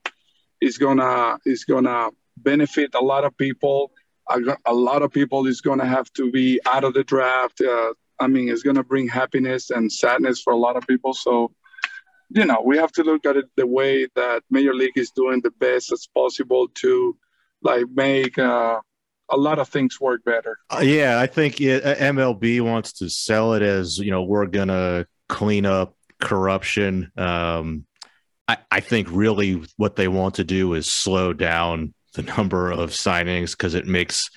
is gonna is gonna benefit a lot of people. A, a lot of people is gonna have to be out of the draft uh, i mean it's gonna bring happiness and sadness for a lot of people. So you know we have to look at it the way that major league is doing the best as possible to like make uh, a lot of things work better. Uh, yeah, I think it, uh, MLB wants to sell it as you know we're gonna clean up corruption. Um, I, I think really what they want to do is slow down the number of signings because it makes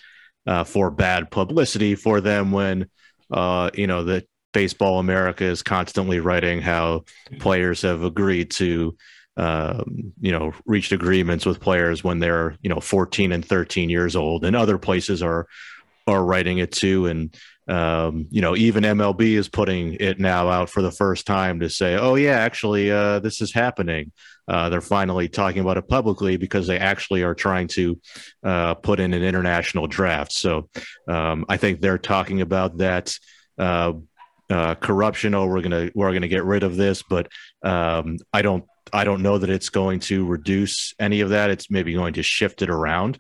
uh, for bad publicity for them when uh, you know that baseball America is constantly writing how players have agreed to um, you know, reached agreements with players when they're, you know, 14 and 13 years old, and other places are are writing it too. And um, you know, even MLB is putting it now out for the first time to say, "Oh yeah, actually, uh, this is happening." Uh, they're finally talking about it publicly because they actually are trying to uh, put in an international draft. So um, I think they're talking about that uh, uh, corruption. Oh, we're gonna we're gonna get rid of this, but um, I don't I don't know that it's going to reduce any of that. It's maybe going to shift it around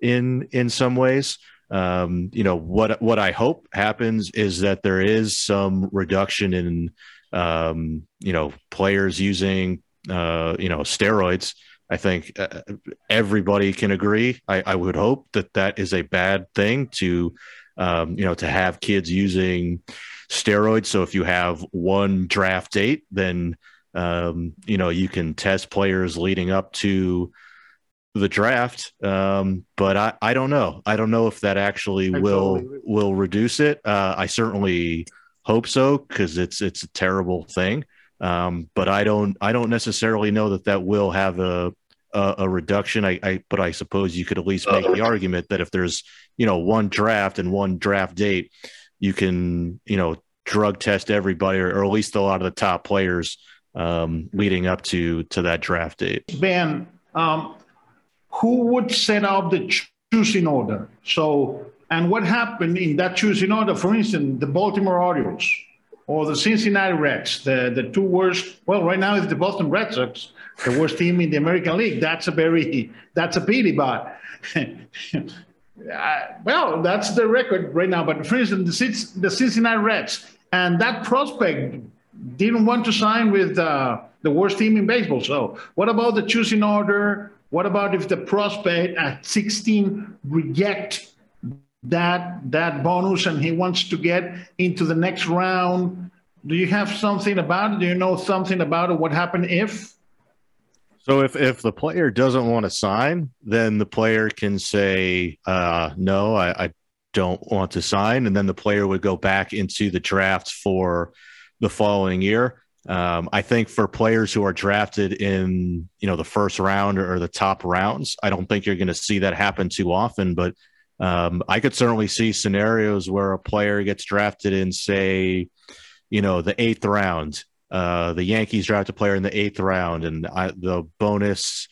in in some ways. Um, you know what what I hope happens is that there is some reduction in um, you know players using uh, you know steroids. I think uh, everybody can agree. I, I, would hope that that is a bad thing to um, you know to have kids using steroids. So if you have one draft date, then um, you know you can test players leading up to the draft, um, but I, I don't know. I don't know if that actually will will reduce it. Uh, I certainly hope so because it's it's a terrible thing. Um, but I don't I don't necessarily know that that will have a a, a reduction. I, I, but I suppose you could at least make the argument that if there's you know one draft and one draft date, you can you know drug test everybody or, or at least a lot of the top players um, leading up to to that draft date. Ben, um, who would set up the choosing order? So, and what happened in that choosing order? For instance, the Baltimore Orioles or the Cincinnati Reds, the, the two worst. Well, right now it's the Boston Red Sox, the worst team in the American League. That's a very that's a pity, but. Well, that's the record right now. But for instance, the, the Cincinnati Reds and that prospect didn't want to sign with uh, the worst team in baseball. So, what about the choosing order? What about if the prospect at 16 reject that that bonus and he wants to get into the next round? Do you have something about it? Do you know something about it? What happened if? So if if the player doesn't want to sign, then the player can say, uh, "No, I, I don't want to sign," and then the player would go back into the draft for the following year. Um, I think for players who are drafted in you know the first round or, the top rounds, I don't think you're going to see that happen too often. But um, I could certainly see scenarios where a player gets drafted in, say, you know, the eighth round. Uh, the Yankees draft a player in the eighth round, and I, the bonus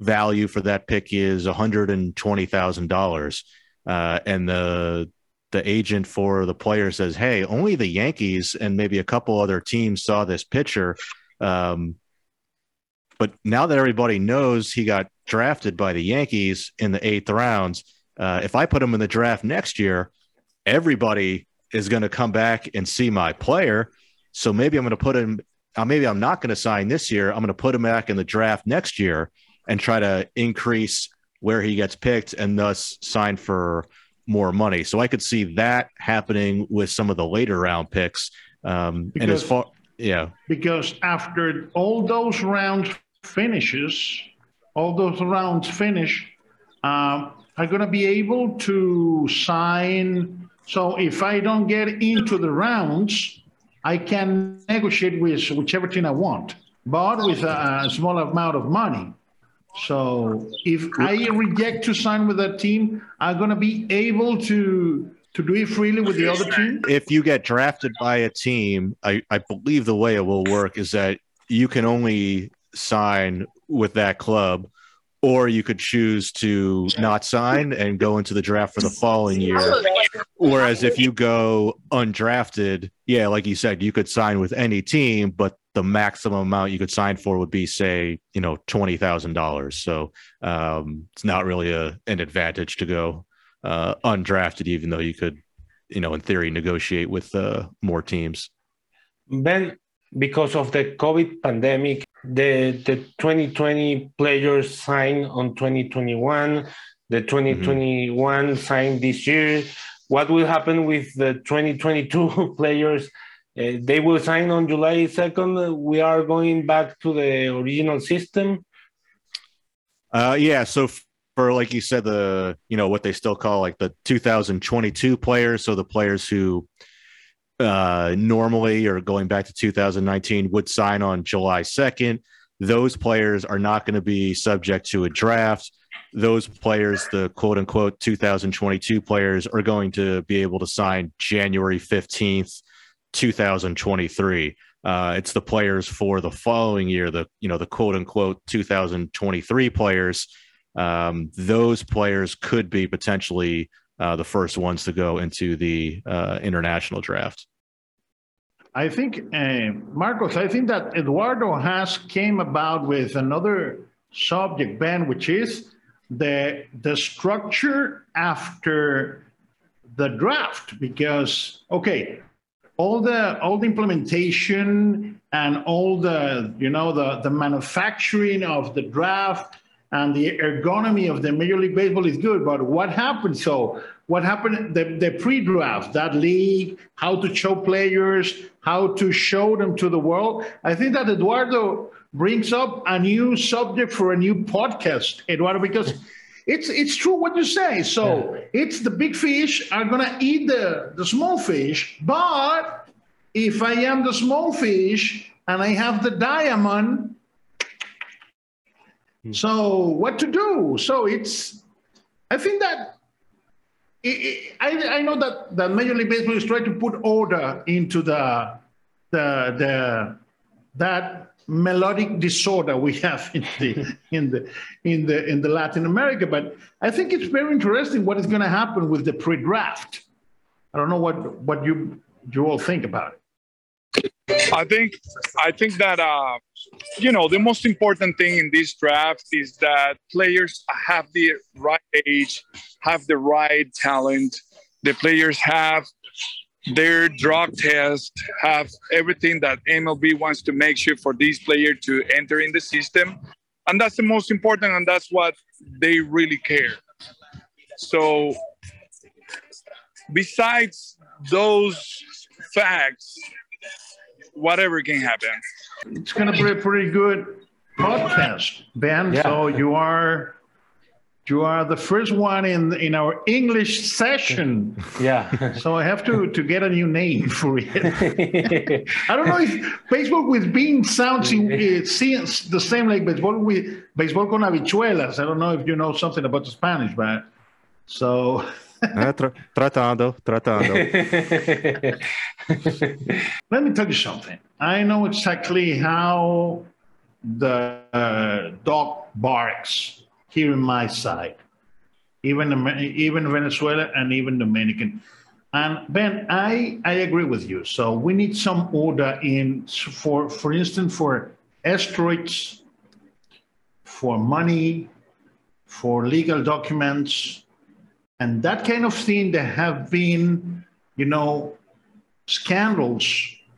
value for that pick is one hundred and twenty thousand uh, dollars, and the the agent for the player says, "Hey, only the Yankees and maybe a couple other teams saw this pitcher." Um, but now that everybody knows he got drafted by the Yankees in the eighth rounds, uh, if I put him in the draft next year, everybody is going to come back and see my player. So maybe I'm going to put him. Uh, maybe I'm not going to sign this year. I'm going to put him back in the draft next year and try to increase where he gets picked and thus sign for more money. So I could see that happening with some of the later round picks. Um, because, and as far, yeah, because after all those rounds finishes, all those rounds finish, um, I'm going to be able to sign. So if I don't get into the rounds, I can negotiate with whichever team I want, but with a, a small amount of money. So if I reject to sign with that team, I'm going to be able to to do it freely with the other team. If you get drafted by a team, I, I believe the way it will work is that you can only sign with that club or you could choose to not sign and go into the draft for the following year. Whereas if you go undrafted, yeah, like you said, you could sign with any team, but the maximum amount you could sign for would be, say, you know, twenty thousand dollars. So um, it's not really a an advantage to go uh, undrafted, even though you could, you know, in theory, negotiate with uh, more teams. Ben, because of the COVID pandemic, the the 2020 players signed on 2021, the 2021 mm-hmm. signed this year. What will happen with the 2022 players uh, they will sign on July 2nd. We are going back to the original system. Uh, yeah. So for like you said, the you know what they still call like the 2022 players. So the players who uh, normally or going back to 2019 would sign on July 2nd. Those players are not going to be subject to a draft. those players, the quote unquote 2022 players, are going to be able to sign January 15th, 2023. Uh, it's the players for the following year, the you know the quote unquote 2023 players. Um, those players could be potentially uh, the first ones to go into the uh, international draft. I think, uh, Marcos, I think that Eduardo has came about with another subject, Ben, which is the the structure after the draft. Because okay, all the all the implementation and all the you know the the manufacturing of the draft and the ergonomy of the Major League Baseball is good, but what happened? So what happened? The, the pre-draft, that league, how to show players, how to show them to the world. I think that Eduardo brings up a new subject for a new podcast, Eduardo, because it's it's true what you say. So yeah. it's the big fish are gonna eat the, the small fish, but if I am the small fish and I have the diamond, Hmm. So what to do? So it's, I think that it, it, I, I know that, that Major League Baseball is trying to put order into the the the that melodic disorder we have in the in the in the in the Latin America. But I think it's very interesting what is going to happen with the pre-draft. I don't know what what you you all think about it. I think I think that uh, you know the most important thing in this draft is that players have the right age, have the right talent. The players have their drug test, have everything that MLB wants to make sure for this player to enter in the system, and that's the most important, and that's what they really care. So, besides those facts, whatever can happen. It's going to be a pretty good podcast, Ben. Yeah. So you are you are the first one in in our English session. Yeah. so I have to to get a new name for it. I don't know if baseball with bean sounds in, it seems the same like baseball with baseball con habichuelas. I don't know if you know something about the Spanish, but so eh, tra- tratando, tratando. Let me tell you something. I know exactly how the uh, dog barks here in my side, even even Venezuela and even Dominican. And Ben, I I agree with you. So we need some order in for for instance for asteroids, for money, for legal documents, and that kind of thing there have been you know scandals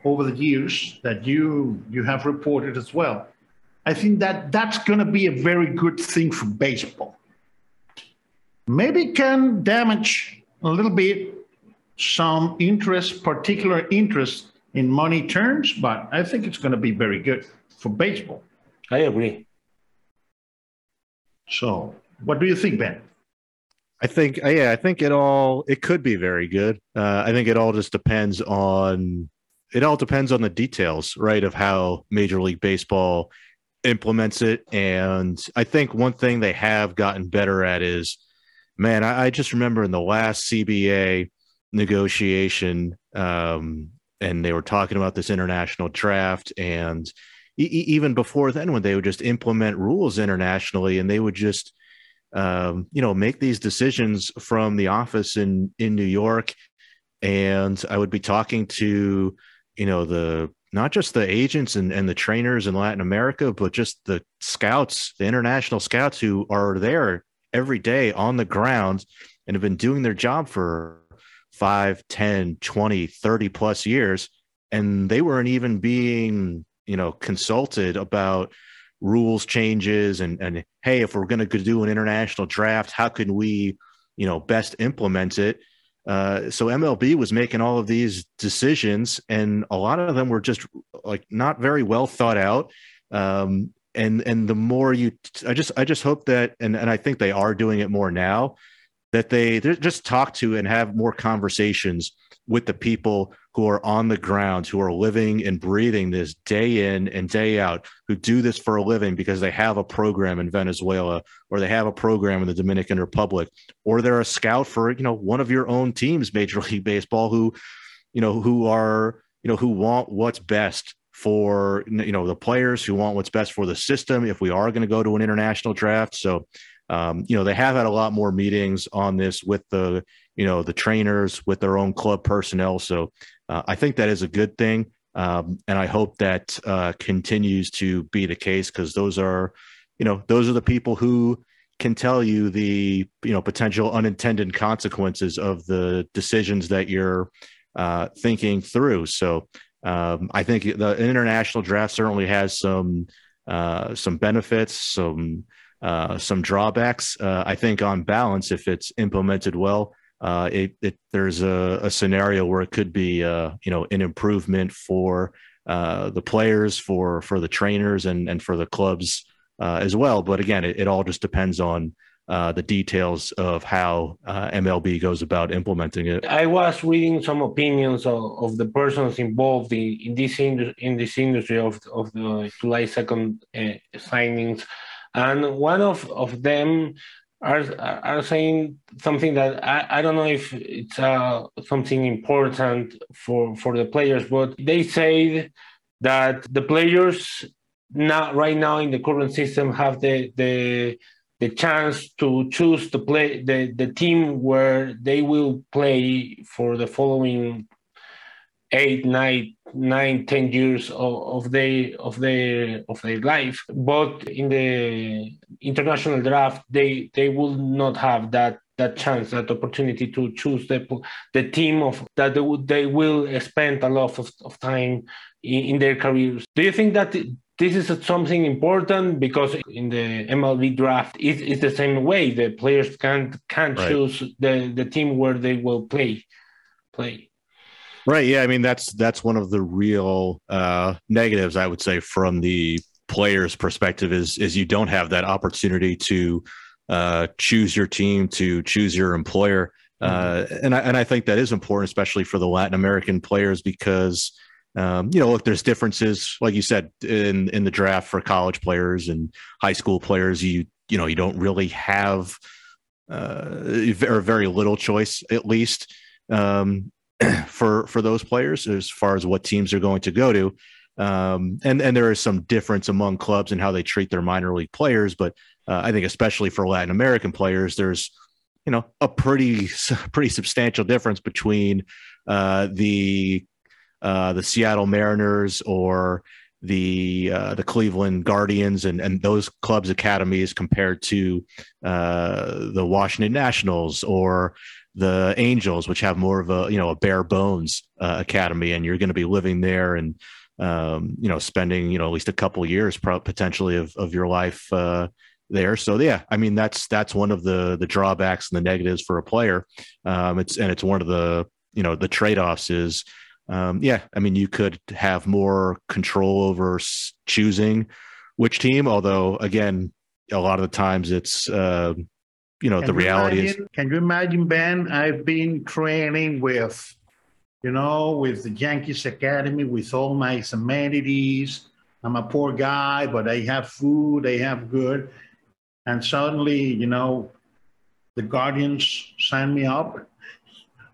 over the years that you you have reported as well i think that that's going to be a very good thing for baseball. Maybe can damage a little bit some interest particular interest in money terms but i think it's going to be very good for baseball. I agree. So what do you think ben? I think, uh, yeah, I think it all it could be very good. Uh, I think it all just depends on it all depends on the details, right, of how Major League Baseball implements it. And I think one thing they have gotten better at is, man, I, I just remember in the last CBA negotiation, um, and they were talking about this international draft and e- even before then when they would just implement rules internationally and they would just um, you know, make these decisions from the office in in New York, and I would be talking to, you know, the not just the agents and, and the trainers in Latin America, but just the scouts, the international scouts who are there every day on the ground and have been doing their job for 5, 10, 20, 30 plus years. And they weren't even being, you know, consulted about rules changes and and hey if we're going to do an international draft how can we you know best implement it uh, so mlb was making all of these decisions and a lot of them were just like not very well thought out. Um, and and the more you i just i just hope that and and i think they are doing it more now that they just talk to and have more conversations with the people who are on the ground, who are living and breathing this day in and day out, who do this for a living because they have a program in Venezuela or they have a program in the Dominican Republic, or they're a scout for, you know, one of your own teams, Major League Baseball, who, you know, who are, you know, who want what's best for you know the players who want what's best for the system if we are going to go to an international draft. So um, you know they have had a lot more meetings on this with the you know the trainers with their own club personnel. So uh, i think that is a good thing um, and i hope that uh, continues to be the case because those are you know those are the people who can tell you the you know potential unintended consequences of the decisions that you're uh, thinking through so um, I think the international draft certainly has some uh, some benefits, some uh, some drawbacks. Uh, I think on balance, if it's implemented well, uh, it, it, there's a, a, scenario where it could be uh, you know an improvement for uh, the players, for for the trainers, and and for the clubs as well. But again, it, it all just depends on uh, the details of how uh, MLB goes about implementing it. I was reading some opinions of, of the persons involved in, in this in, in this industry of of the July second uh, signings, and one of, of them are are saying something that I, I don't know if it's uh, something important for for the players, but they say that the players now right now in the current system have the the the chance to choose to play the, the team where they will play for the following eight, nine, nine, ten years of, of their of their of their life. But in the international draft, they they will not have that that chance, that opportunity to choose the the team of that they, would, they will spend a lot of, of time in, in their careers. Do you think that this is something important because in the MLB draft, it's, it's the same way. The players can't can't right. choose the, the team where they will play play. Right. Yeah. I mean, that's that's one of the real uh, negatives I would say from the player's perspective is is you don't have that opportunity to uh, choose your team, to choose your employer. Uh, mm-hmm. and I and I think that is important, especially for the Latin American players, because um, you know, look, there's differences, like you said, in in the draft for college players and high school players. You you know, you don't really have uh, or very little choice, at least um, for for those players as far as what teams are going to go to. Um, and and there is some difference among clubs and how they treat their minor league players, but uh, I think especially for Latin American players, there's you know a pretty pretty substantial difference between uh, the uh, the Seattle Mariners or the uh, the Cleveland Guardians and and those clubs academies compared to uh, the Washington Nationals or the Angels, which have more of a you know a bare bones uh, academy, and you're going to be living there and um, you know spending you know at least a couple years potentially of of your life uh, there. So yeah, I mean that's that's one of the the drawbacks and the negatives for a player. Um, it's and it's one of the you know the trade offs is um, yeah, I mean, you could have more control over choosing which team. Although, again, a lot of the times it's uh, you know can the reality imagine, is. Can you imagine, Ben? I've been training with, you know, with the Yankees Academy with all my amenities. I'm a poor guy, but I have food. I have good, and suddenly, you know, the Guardians sign me up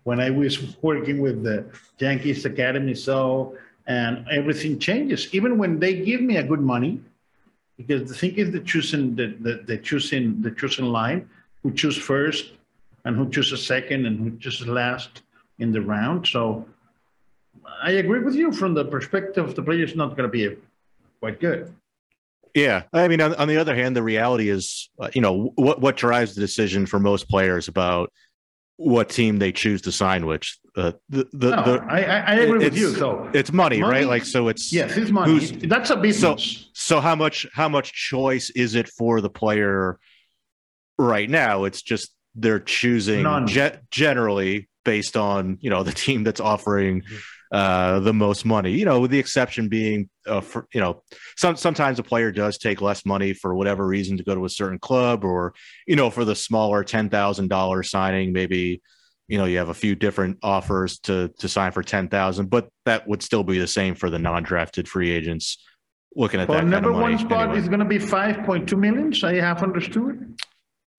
when I was working with the Yankees Academy. So, and everything changes. Even when they give me a good money, because the thing is the choosing the, the, the choosing the choosing line, who choose first and who chooses second and who chooses last in the round. So I agree with you from the perspective of the player is not going to be quite good. Yeah, I mean, on, on, the other hand, the reality is, uh, you know, what what drives the decision for most players about what team they choose to sign which uh, the the, no, the I, I agree with you so it's money, money, right like so it's yes it's money that's a business so, so how much how much choice is it for the player right now it's just they're choosing ge- generally based on you know the team that's offering mm-hmm. uh, the most money. You know, with the exception being, uh, for you know, some sometimes a player does take less money for whatever reason to go to a certain club, or you know, for the smaller ten thousand dollar signing, maybe you know you have a few different offers to to sign for ten thousand, but that would still be the same for the non-drafted free agents. Looking at For that number kind of money one spot anyway. is going to be 5.2 million. I have understood.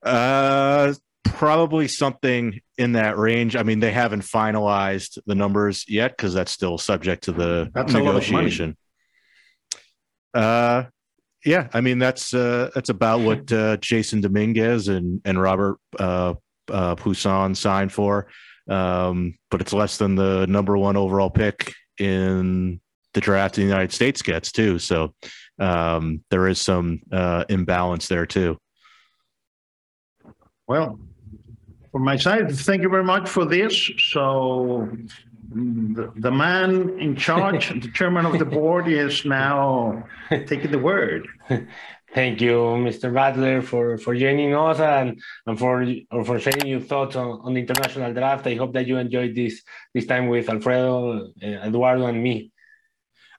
Uh, probably something in that range. I mean, they haven't finalized the numbers yet because that's still subject to the That's a lot of money. negotiation. Uh, yeah, I mean that's uh, that's about what uh, Jasson Dominguez and and Robert uh, uh, Puason signed for, um, but it's less than the number one overall pick in the draft in the United States gets too. So um, there is some uh, imbalance there too. Well, from my side, thank you very much for this. So the, the man in charge, the chairman of the board, is now taking the word. Thank you, Mr. Badler, for, for joining us and, and for or for sharing your thoughts on, on the international draft. I hope that you enjoyed this this time with Alfredo, uh, Eduardo, and me.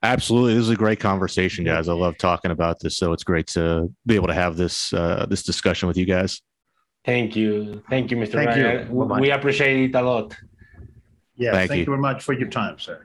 Absolutely, this is a great conversation, guys. I love talking about this, so it's great to be able to have this uh, this discussion with you guys. Thank you. Thank you, Mr. Thank. Ryan. Bye-bye. We appreciate it a lot. Yeah, Thank thank you. you very much for your time, sir.